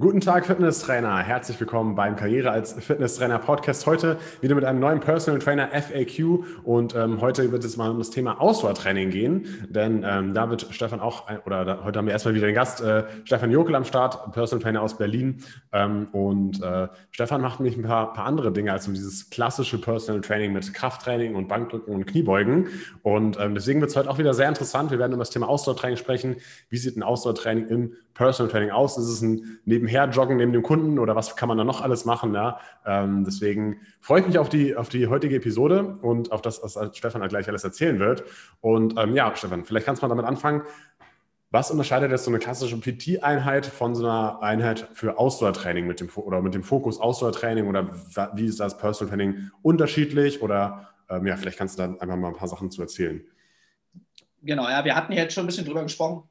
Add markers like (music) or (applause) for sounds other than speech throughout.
Guten Tag, Fitnesstrainer. Herzlich willkommen beim Karriere als Fitnesstrainer Podcast. Heute wieder mit einem neuen Personal Trainer FAQ und ähm, heute wird es mal um das Thema Ausdauertraining gehen, denn ähm, da wird Stefan auch, oder da, heute haben wir erstmal wieder den Gast, äh, Stefan Jokel am Start, Personal Trainer aus Berlin ähm, und äh, Stefan macht nämlich ein paar, paar, andere Dinge als um dieses klassische Personal Training mit Krafttraining und Bankdrücken und Kniebeugen und ähm, deswegen wird es heute auch wieder sehr interessant. Wir werden über das Thema Ausdauertraining sprechen. Wie sieht ein Ausdauertraining im Personal Training aus? Ist es ein nebenher joggen neben dem Kunden oder was kann man da noch alles machen? Ja? Ähm, deswegen freue ich mich auf die, auf die heutige Episode und auf das, was Stefan gleich alles erzählen wird. Und ähm, ja, Stefan, vielleicht kannst du mal damit anfangen. Was unterscheidet jetzt so eine klassische PT-Einheit von so einer Einheit für Ausdauertraining mit dem oder mit dem Fokus Ausdauertraining oder wie ist das Personal Training unterschiedlich? Oder ähm, ja, vielleicht kannst du da einfach mal ein paar Sachen zu erzählen. Genau, ja, wir hatten jetzt schon ein bisschen drüber gesprochen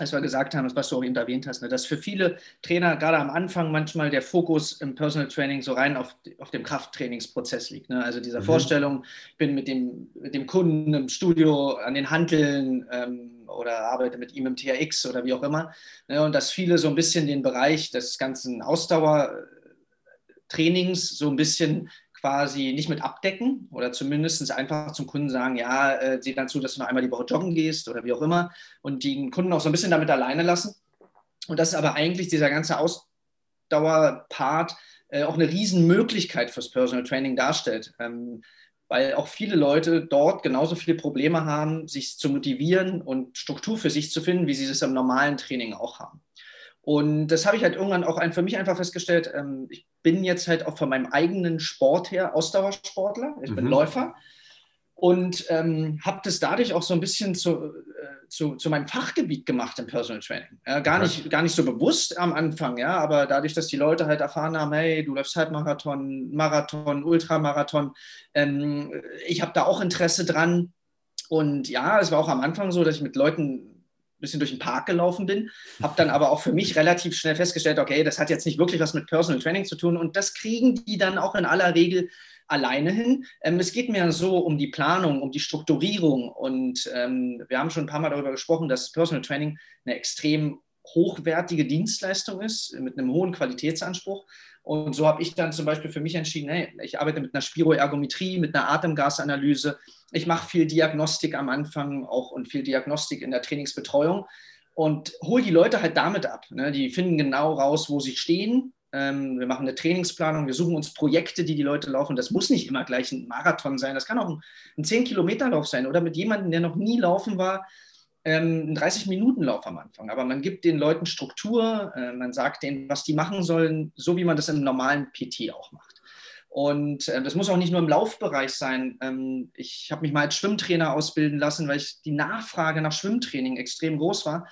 als wir gesagt haben, was du auch eben erwähnt hast, ne, dass für viele Trainer gerade am Anfang manchmal der Fokus im Personal Training so rein auf, auf dem Krafttrainingsprozess liegt. Ne? Also dieser mhm. Vorstellung, ich bin mit dem, mit dem Kunden im Studio an den Handeln ähm, oder arbeite mit ihm im TRX oder wie auch immer. Ne? Und dass viele so ein bisschen den Bereich des ganzen Ausdauertrainings so ein bisschen quasi nicht mit abdecken oder zumindest einfach zum Kunden sagen, ja, äh, sieh dann zu, dass du noch einmal die Woche joggen gehst oder wie auch immer und den Kunden auch so ein bisschen damit alleine lassen. Und das ist aber eigentlich dieser ganze Ausdauerpart äh, auch eine Riesenmöglichkeit fürs Personal Training darstellt. Ähm, weil auch viele Leute dort genauso viele Probleme haben, sich zu motivieren und Struktur für sich zu finden, wie sie es im normalen Training auch haben. Und das habe ich halt irgendwann auch für mich einfach festgestellt. Ähm, ich bin jetzt halt auch von meinem eigenen Sport her Ausdauersportler. Ich bin mhm. Läufer und ähm, habe das dadurch auch so ein bisschen zu, äh, zu, zu, meinem Fachgebiet gemacht im Personal Training. Ja, gar, nicht, gar nicht so bewusst am Anfang, ja, aber dadurch, dass die Leute halt erfahren haben, hey, du läufst Halbmarathon, Marathon, Ultramarathon, ähm, ich habe da auch Interesse dran. Und ja, es war auch am Anfang so, dass ich mit Leuten bisschen durch den Park gelaufen bin, habe dann aber auch für mich relativ schnell festgestellt, okay, das hat jetzt nicht wirklich was mit Personal Training zu tun und das kriegen die dann auch in aller Regel alleine hin. Ähm, es geht mir so um die Planung, um die Strukturierung und ähm, wir haben schon ein paar Mal darüber gesprochen, dass Personal Training eine extrem hochwertige Dienstleistung ist, mit einem hohen Qualitätsanspruch. Und so habe ich dann zum Beispiel für mich entschieden, hey, ich arbeite mit einer Spiroergometrie, mit einer Atemgasanalyse. Ich mache viel Diagnostik am Anfang auch und viel Diagnostik in der Trainingsbetreuung und hole die Leute halt damit ab. Ne? Die finden genau raus, wo sie stehen. Ähm, wir machen eine Trainingsplanung, wir suchen uns Projekte, die die Leute laufen. Das muss nicht immer gleich ein Marathon sein, das kann auch ein, ein 10-Kilometer-Lauf sein oder mit jemandem, der noch nie laufen war, ähm, ein 30-Minuten-Lauf am Anfang. Aber man gibt den Leuten Struktur, äh, man sagt denen, was die machen sollen, so wie man das im normalen PT auch macht. Und äh, das muss auch nicht nur im Laufbereich sein. Ähm, ich habe mich mal als Schwimmtrainer ausbilden lassen, weil ich die Nachfrage nach Schwimmtraining extrem groß war.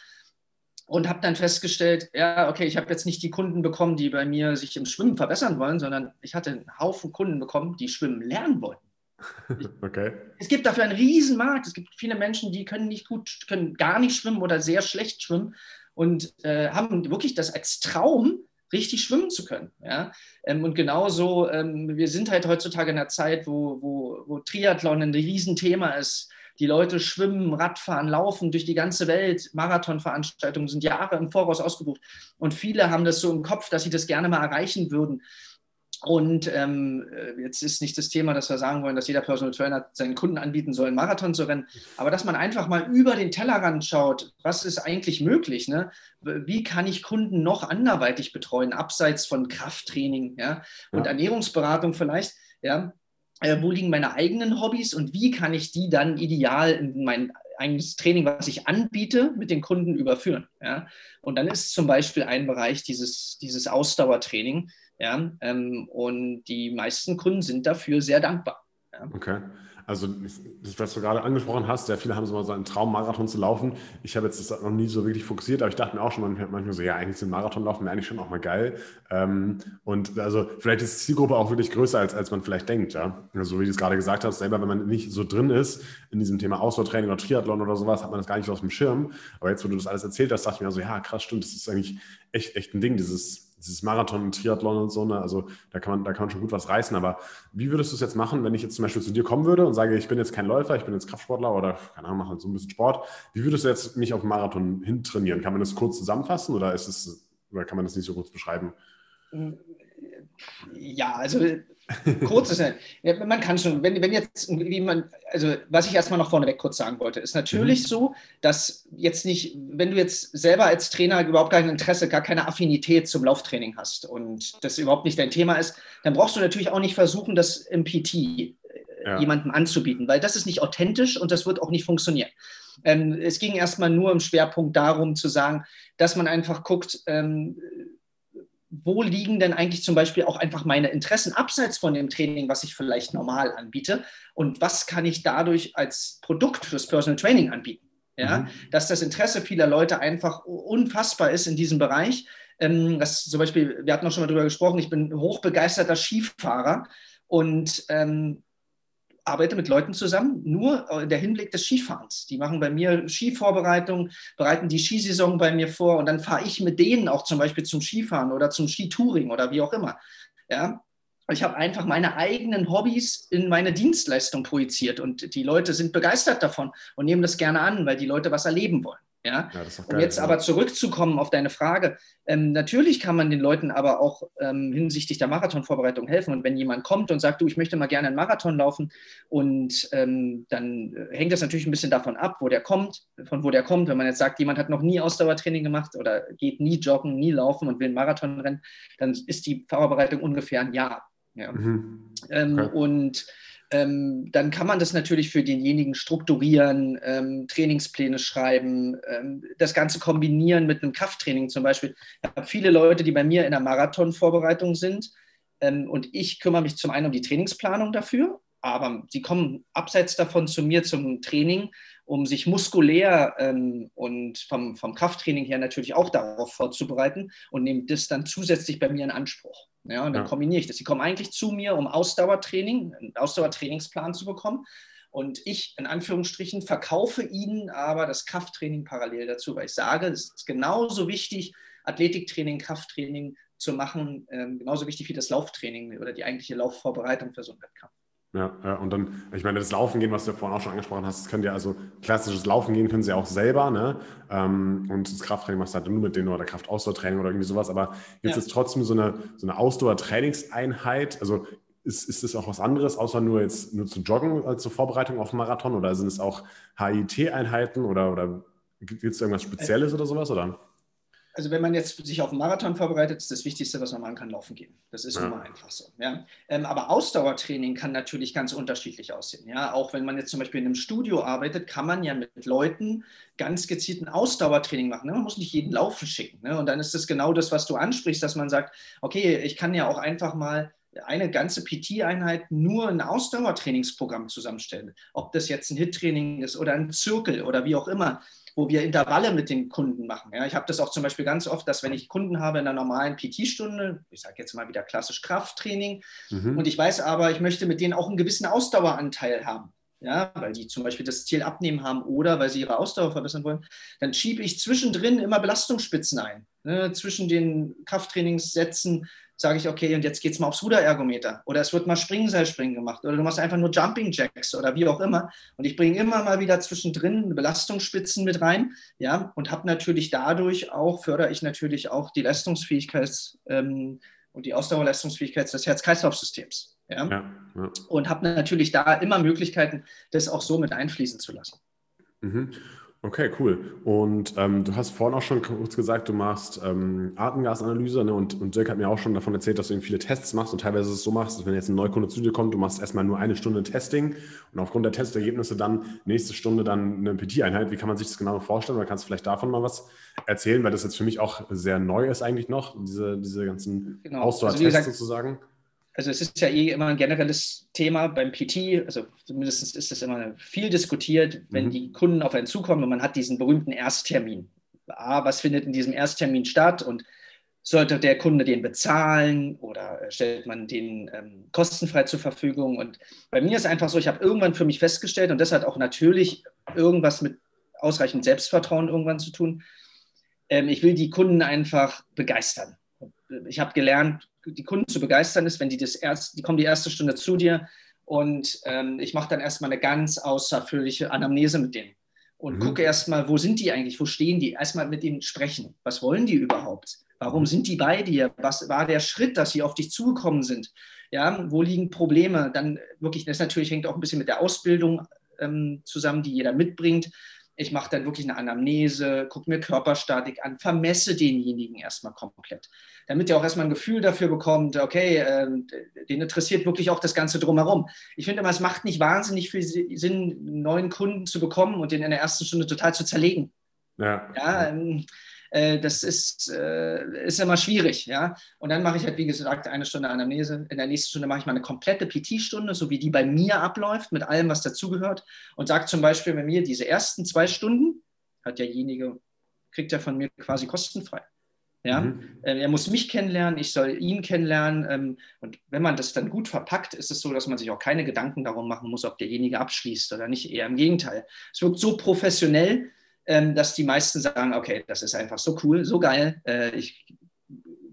Und habe dann festgestellt, ja, okay, ich habe jetzt nicht die Kunden bekommen, die bei mir sich im Schwimmen verbessern wollen, sondern ich hatte einen Haufen Kunden bekommen, die schwimmen lernen wollten. (laughs) Okay. Es gibt dafür einen riesen Markt. Es gibt viele Menschen, die können nicht gut, können gar nicht schwimmen oder sehr schlecht schwimmen und äh, haben wirklich das als Traum, richtig schwimmen zu können. Ja? Ähm, und genauso, ähm, wir sind halt heutzutage in einer Zeit, wo, wo, wo Triathlon ein Riesenthema ist. Die Leute schwimmen, Radfahren, laufen durch die ganze Welt. Marathonveranstaltungen sind Jahre im Voraus ausgebucht. Und viele haben das so im Kopf, dass sie das gerne mal erreichen würden. Und ähm, äh, jetzt ist nicht das Thema, dass wir sagen wollen, dass jeder Personal Trainer seinen Kunden anbieten soll, einen Marathon zu rennen, aber dass man einfach mal über den Tellerrand schaut, was ist eigentlich möglich? Ne? Wie kann ich Kunden noch anderweitig betreuen, abseits von Krafttraining ja? und ja. Ernährungsberatung vielleicht? Ja? Äh, wo liegen meine eigenen Hobbys und wie kann ich die dann ideal in mein eigenes Training, was ich anbiete, mit den Kunden überführen? Ja? Und dann ist zum Beispiel ein Bereich dieses, dieses Ausdauertraining ja, ähm, und die meisten Kunden sind dafür sehr dankbar. Ja. Okay. Also, was du gerade angesprochen hast, ja, viele haben so mal so einen Traum, Marathon zu laufen. Ich habe jetzt das noch nie so wirklich fokussiert, aber ich dachte mir auch schon manchmal so, ja, eigentlich sind Marathonlaufen wäre eigentlich schon auch mal geil. Ähm, und also, vielleicht ist die Zielgruppe auch wirklich größer, als, als man vielleicht denkt, ja. Also, so wie du es gerade gesagt hast, selber, wenn man nicht so drin ist in diesem Thema Ausdauertraining oder Triathlon oder sowas, hat man das gar nicht so auf dem Schirm. Aber jetzt, wo du das alles erzählt hast, dachte ich mir so, ja, krass, stimmt, das ist eigentlich echt, echt ein Ding, dieses dieses Marathon und Triathlon und so, ne? also da kann, man, da kann man schon gut was reißen. Aber wie würdest du es jetzt machen, wenn ich jetzt zum Beispiel zu dir kommen würde und sage, ich bin jetzt kein Läufer, ich bin jetzt Kraftsportler oder, keine Ahnung, mache halt so ein bisschen Sport. Wie würdest du jetzt mich auf den Marathon hintrainieren? Kann man das kurz zusammenfassen oder ist es oder kann man das nicht so kurz beschreiben? Ja, also kurz ist ja, man kann schon, wenn, wenn jetzt, wie man, also was ich erstmal noch vorneweg kurz sagen wollte, ist natürlich mhm. so, dass jetzt nicht, wenn du jetzt selber als Trainer überhaupt kein Interesse, gar keine Affinität zum Lauftraining hast und das überhaupt nicht dein Thema ist, dann brauchst du natürlich auch nicht versuchen, das im PT äh, ja. jemandem anzubieten, weil das ist nicht authentisch und das wird auch nicht funktionieren. Ähm, es ging erstmal nur im Schwerpunkt darum zu sagen, dass man einfach guckt, ähm, wo liegen denn eigentlich zum Beispiel auch einfach meine Interessen abseits von dem Training, was ich vielleicht normal anbiete und was kann ich dadurch als Produkt fürs Personal Training anbieten. Ja? Mhm. Dass das Interesse vieler Leute einfach unfassbar ist in diesem Bereich. Ähm, das zum Beispiel, wir hatten auch schon mal darüber gesprochen, ich bin hochbegeisterter Skifahrer und ähm, arbeite mit Leuten zusammen, nur in der Hinblick des Skifahrens. Die machen bei mir Skivorbereitung, bereiten die Skisaison bei mir vor und dann fahre ich mit denen auch zum Beispiel zum Skifahren oder zum Skitouring oder wie auch immer. Ja? Ich habe einfach meine eigenen Hobbys in meine Dienstleistung projiziert und die Leute sind begeistert davon und nehmen das gerne an, weil die Leute was erleben wollen. Ja? ja um jetzt aber zurückzukommen auf deine Frage, ähm, natürlich kann man den Leuten aber auch ähm, hinsichtlich der Marathonvorbereitung helfen. Und wenn jemand kommt und sagt, du, ich möchte mal gerne einen Marathon laufen, und ähm, dann hängt das natürlich ein bisschen davon ab, wo der kommt, von wo der kommt. Wenn man jetzt sagt, jemand hat noch nie Ausdauertraining gemacht oder geht nie joggen, nie laufen und will einen Marathon rennen, dann ist die Vorbereitung ungefähr ein Jahr. Ja. Mhm. Ähm, okay. Und ähm, dann kann man das natürlich für denjenigen strukturieren, ähm, Trainingspläne schreiben, ähm, das Ganze kombinieren mit einem Krafttraining zum Beispiel. Ich habe viele Leute, die bei mir in der Marathonvorbereitung sind ähm, und ich kümmere mich zum einen um die Trainingsplanung dafür, aber sie kommen abseits davon zu mir zum Training, um sich muskulär ähm, und vom, vom Krafttraining her natürlich auch darauf vorzubereiten und nehmen das dann zusätzlich bei mir in Anspruch. Ja, und dann ja. kombiniere ich das. Sie kommen eigentlich zu mir, um Ausdauertraining, einen Ausdauertrainingsplan zu bekommen. Und ich, in Anführungsstrichen, verkaufe ihnen aber das Krafttraining parallel dazu, weil ich sage, es ist genauso wichtig, Athletiktraining, Krafttraining zu machen, ähm, genauso wichtig wie das Lauftraining oder die eigentliche Laufvorbereitung für so einen Wettkampf. Ja, ja, und dann, ich meine, das Laufen gehen, was du vorhin auch schon angesprochen hast, das könnt ihr also klassisches Laufen gehen können sie auch selber, ne? Ähm, und das Krafttraining machst du halt nur mit denen oder Kraftausdauertraining oder irgendwie sowas. Aber gibt es ja. trotzdem so eine, so eine Ausdauertrainingseinheit? Also ist, ist das auch was anderes, außer nur jetzt nur zu joggen als zur Vorbereitung auf einen Marathon? Oder sind es auch HIT-Einheiten oder, oder gibt es irgendwas Spezielles oder sowas? Oder? Also wenn man jetzt sich auf einen Marathon vorbereitet, ist das Wichtigste, was man machen kann, laufen gehen. Das ist ja. immer einfach so. Ja? Ähm, aber Ausdauertraining kann natürlich ganz unterschiedlich aussehen. Ja? Auch wenn man jetzt zum Beispiel in einem Studio arbeitet, kann man ja mit Leuten ganz gezielten Ausdauertraining machen. Ne? Man muss nicht jeden Laufen schicken. Ne? Und dann ist das genau das, was du ansprichst, dass man sagt, okay, ich kann ja auch einfach mal eine ganze PT-Einheit nur ein Ausdauertrainingsprogramm zusammenstellen. Ob das jetzt ein HIT-Training ist oder ein Zirkel oder wie auch immer wo wir Intervalle mit den Kunden machen. Ja, ich habe das auch zum Beispiel ganz oft, dass wenn ich Kunden habe in einer normalen PT-Stunde, ich sage jetzt mal wieder klassisch Krafttraining, mhm. und ich weiß aber, ich möchte mit denen auch einen gewissen Ausdaueranteil haben. Ja, weil die zum Beispiel das Ziel abnehmen haben oder weil sie ihre Ausdauer verbessern wollen, dann schiebe ich zwischendrin immer Belastungsspitzen ein. Ne, zwischen den Krafttrainingssätzen sage ich, okay, und jetzt geht es mal aufs Ruderergometer oder es wird mal Springseilspringen gemacht oder du machst einfach nur Jumping Jacks oder wie auch immer. Und ich bringe immer mal wieder zwischendrin Belastungsspitzen mit rein, ja, und habe natürlich dadurch auch, fördere ich natürlich auch die Leistungsfähigkeit ähm, und die Ausdauerleistungsfähigkeit des Herz-Kreislauf-Systems. Ja? Ja, ja. Und habe natürlich da immer Möglichkeiten, das auch so mit einfließen zu lassen. Mhm. Okay, cool. Und ähm, du hast vorhin auch schon kurz gesagt, du machst ähm, Atemgasanalyse ne? und, und Dirk hat mir auch schon davon erzählt, dass du eben viele Tests machst und teilweise es so machst, dass wenn jetzt ein Neukunde zu dir kommt, du machst erstmal nur eine Stunde Testing und aufgrund der Testergebnisse dann nächste Stunde dann eine PT-Einheit. Wie kann man sich das genau vorstellen? Oder kannst du vielleicht davon mal was erzählen, weil das jetzt für mich auch sehr neu ist eigentlich noch, diese, diese ganzen genau. Ausdauertests also sozusagen? Also es ist ja eh immer ein generelles Thema beim PT, also zumindest ist das immer viel diskutiert, wenn mhm. die Kunden auf einen zukommen und man hat diesen berühmten Ersttermin. A, was findet in diesem Ersttermin statt und sollte der Kunde den bezahlen oder stellt man den ähm, kostenfrei zur Verfügung? Und bei mir ist einfach so, ich habe irgendwann für mich festgestellt, und das hat auch natürlich irgendwas mit ausreichend Selbstvertrauen irgendwann zu tun, ähm, ich will die Kunden einfach begeistern. Ich habe gelernt, die Kunden zu begeistern ist, wenn die das erst, die kommen die erste Stunde zu dir und ähm, ich mache dann erstmal eine ganz außerführliche Anamnese mit denen. und mhm. gucke erstmal, wo sind die eigentlich, wo stehen die? Erstmal mit ihnen sprechen. Was wollen die überhaupt? Warum mhm. sind die bei dir? Was war der Schritt, dass sie auf dich zugekommen sind? Ja, wo liegen Probleme? Dann wirklich, das natürlich hängt auch ein bisschen mit der Ausbildung ähm, zusammen, die jeder mitbringt. Ich mache dann wirklich eine Anamnese, gucke mir Körperstatik an, vermesse denjenigen erstmal komplett, damit er auch erstmal ein Gefühl dafür bekommt, okay, äh, den interessiert wirklich auch das Ganze drumherum. Ich finde immer, es macht nicht wahnsinnig viel Sinn, einen neuen Kunden zu bekommen und den in der ersten Stunde total zu zerlegen. Ja. ja ähm, äh, das ist, äh, ist immer schwierig. Ja? Und dann mache ich halt, wie gesagt, eine Stunde Anamnese. In der nächsten Stunde mache ich mal eine komplette PT-Stunde, so wie die bei mir abläuft, mit allem, was dazugehört. Und sage zum Beispiel bei mir, diese ersten zwei Stunden hat derjenige, kriegt er von mir quasi kostenfrei. Ja? Mhm. Äh, er muss mich kennenlernen, ich soll ihn kennenlernen. Ähm, und wenn man das dann gut verpackt, ist es so, dass man sich auch keine Gedanken darum machen muss, ob derjenige abschließt oder nicht. Eher im Gegenteil. Es wirkt so professionell, ähm, dass die meisten sagen, okay, das ist einfach so cool, so geil, äh, ich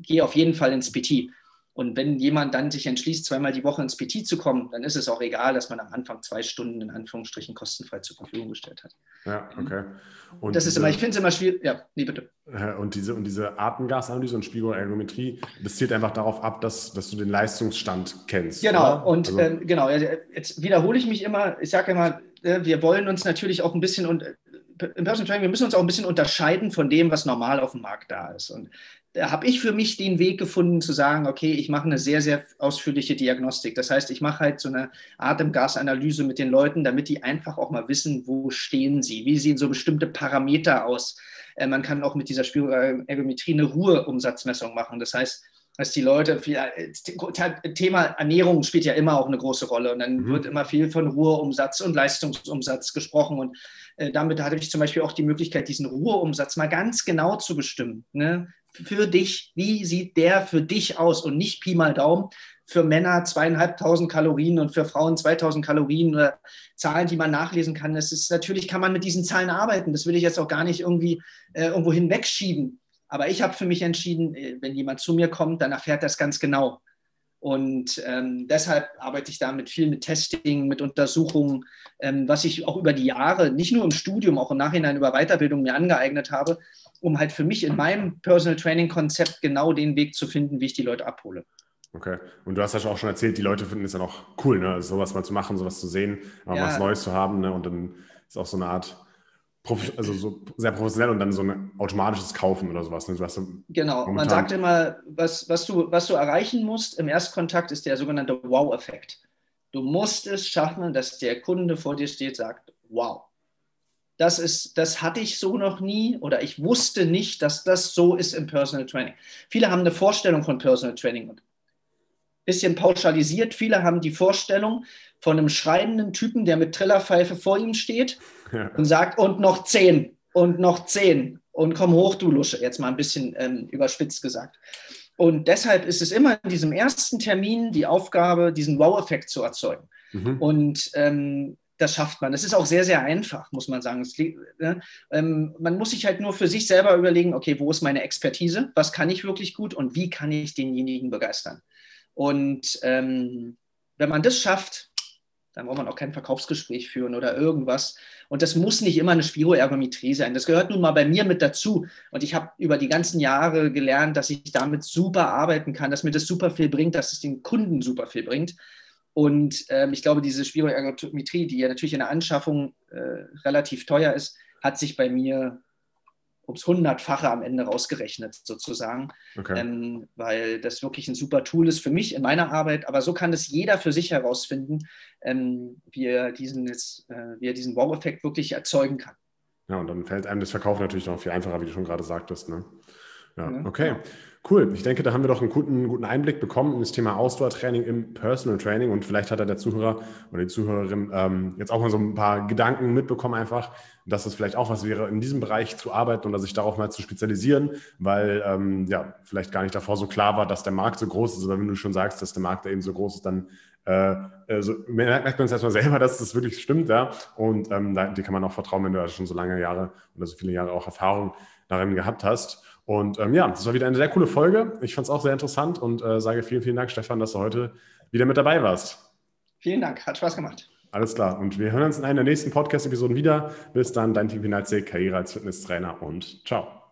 gehe auf jeden Fall ins PT. Und wenn jemand dann sich entschließt, zweimal die Woche ins PT zu kommen, dann ist es auch egal, dass man am Anfang zwei Stunden in Anführungsstrichen kostenfrei zur Verfügung gestellt hat. Ja, okay. Und das diese, ist immer, ich finde es immer schwierig. Ja, nee, bitte. Und diese, und diese Atemgasanalyse und Spiegelergometrie, das zielt einfach darauf ab, dass, dass du den Leistungsstand kennst. Genau, oder? und also, ähm, genau, jetzt wiederhole ich mich immer, ich sage immer, äh, wir wollen uns natürlich auch ein bisschen und im Personal Training, wir müssen uns auch ein bisschen unterscheiden von dem, was normal auf dem Markt da ist. Und da habe ich für mich den Weg gefunden zu sagen, okay, ich mache eine sehr, sehr ausführliche Diagnostik. Das heißt, ich mache halt so eine Atemgasanalyse mit den Leuten, damit die einfach auch mal wissen, wo stehen sie, wie sehen so bestimmte Parameter aus. Äh, man kann auch mit dieser Spiroergometrie eine Ruheumsatzmessung machen. Das heißt, dass die Leute, Thema Ernährung spielt ja immer auch eine große Rolle und dann mhm. wird immer viel von Ruheumsatz und Leistungsumsatz gesprochen und äh, damit hatte ich zum Beispiel auch die Möglichkeit, diesen Ruheumsatz mal ganz genau zu bestimmen. Ne? Für dich, wie sieht der für dich aus und nicht Pi mal Daumen. Für Männer zweieinhalbtausend Kalorien und für Frauen 2000 Kalorien oder Zahlen, die man nachlesen kann. Das ist natürlich, kann man mit diesen Zahlen arbeiten. Das will ich jetzt auch gar nicht irgendwie äh, irgendwo hinwegschieben. Aber ich habe für mich entschieden, äh, wenn jemand zu mir kommt, dann erfährt das ganz genau. Und ähm, deshalb arbeite ich da mit viel mit Testing, mit Untersuchungen, ähm, was ich auch über die Jahre, nicht nur im Studium, auch im Nachhinein über Weiterbildung mir angeeignet habe, um halt für mich in meinem Personal Training Konzept genau den Weg zu finden, wie ich die Leute abhole. Okay. Und du hast ja auch schon erzählt, die Leute finden es dann auch cool, ne? sowas mal zu machen, sowas zu sehen, mal ja. was Neues zu haben. Ne? Und dann ist auch so eine Art also so sehr professionell und dann so ein automatisches Kaufen oder sowas. Ne? genau, man sagt immer, was, was, du, was du erreichen musst im Erstkontakt ist der sogenannte Wow-Effekt. Du musst es schaffen, dass der Kunde vor dir steht, sagt, wow. Das, ist, das hatte ich so noch nie oder ich wusste nicht, dass das so ist im Personal Training. Viele haben eine Vorstellung von Personal Training und bisschen pauschalisiert. Viele haben die Vorstellung von einem schreibenden Typen, der mit Trillerpfeife vor ihm steht ja. und sagt, und noch zehn und noch zehn und komm hoch, du Lusche, jetzt mal ein bisschen ähm, überspitzt gesagt. Und deshalb ist es immer in diesem ersten Termin die Aufgabe, diesen Wow-Effekt zu erzeugen. Mhm. Und ähm, das schafft man. Das ist auch sehr, sehr einfach, muss man sagen. Es, ne? ähm, man muss sich halt nur für sich selber überlegen, okay, wo ist meine Expertise? Was kann ich wirklich gut und wie kann ich denjenigen begeistern? Und ähm, wenn man das schafft, dann braucht man auch kein Verkaufsgespräch führen oder irgendwas. Und das muss nicht immer eine Spiroergometrie sein. Das gehört nun mal bei mir mit dazu. Und ich habe über die ganzen Jahre gelernt, dass ich damit super arbeiten kann, dass mir das super viel bringt, dass es den Kunden super viel bringt. Und ähm, ich glaube, diese Spiroergometrie, die ja natürlich in der Anschaffung äh, relativ teuer ist, hat sich bei mir ums Hundertfache am Ende rausgerechnet, sozusagen. Okay. Ähm, weil das wirklich ein super Tool ist für mich in meiner Arbeit. Aber so kann es jeder für sich herausfinden, ähm, wie, er diesen, jetzt, äh, wie er diesen Wow-Effekt wirklich erzeugen kann. Ja, und dann fällt einem das Verkauf natürlich noch viel einfacher, wie du schon gerade sagtest. Ne? Ja, okay. Ja. Cool. Ich denke, da haben wir doch einen guten, guten Einblick bekommen in das Thema Ausdauertraining im Personal Training und vielleicht hat der Zuhörer oder die Zuhörerin ähm, jetzt auch mal so ein paar Gedanken mitbekommen, einfach, dass es vielleicht auch was wäre, in diesem Bereich zu arbeiten oder sich darauf mal zu spezialisieren, weil ähm, ja vielleicht gar nicht davor so klar war, dass der Markt so groß ist. Aber wenn du schon sagst, dass der Markt da eben so groß ist, dann äh, also merkt man es erstmal selber, (laughs) dass das wirklich stimmt, ja. Und ähm, da, die kann man auch vertrauen, wenn du schon so lange Jahre oder so viele Jahre auch Erfahrung darin gehabt hast. Und ähm, ja, das war wieder eine sehr coole Folge. Ich fand es auch sehr interessant und äh, sage vielen, vielen Dank, Stefan, dass du heute wieder mit dabei warst. Vielen Dank, hat Spaß gemacht. Alles klar. Und wir hören uns in einer der nächsten Podcast-Episoden wieder. Bis dann, dein Team Finalzeit, Karriere als Fitnesstrainer und ciao.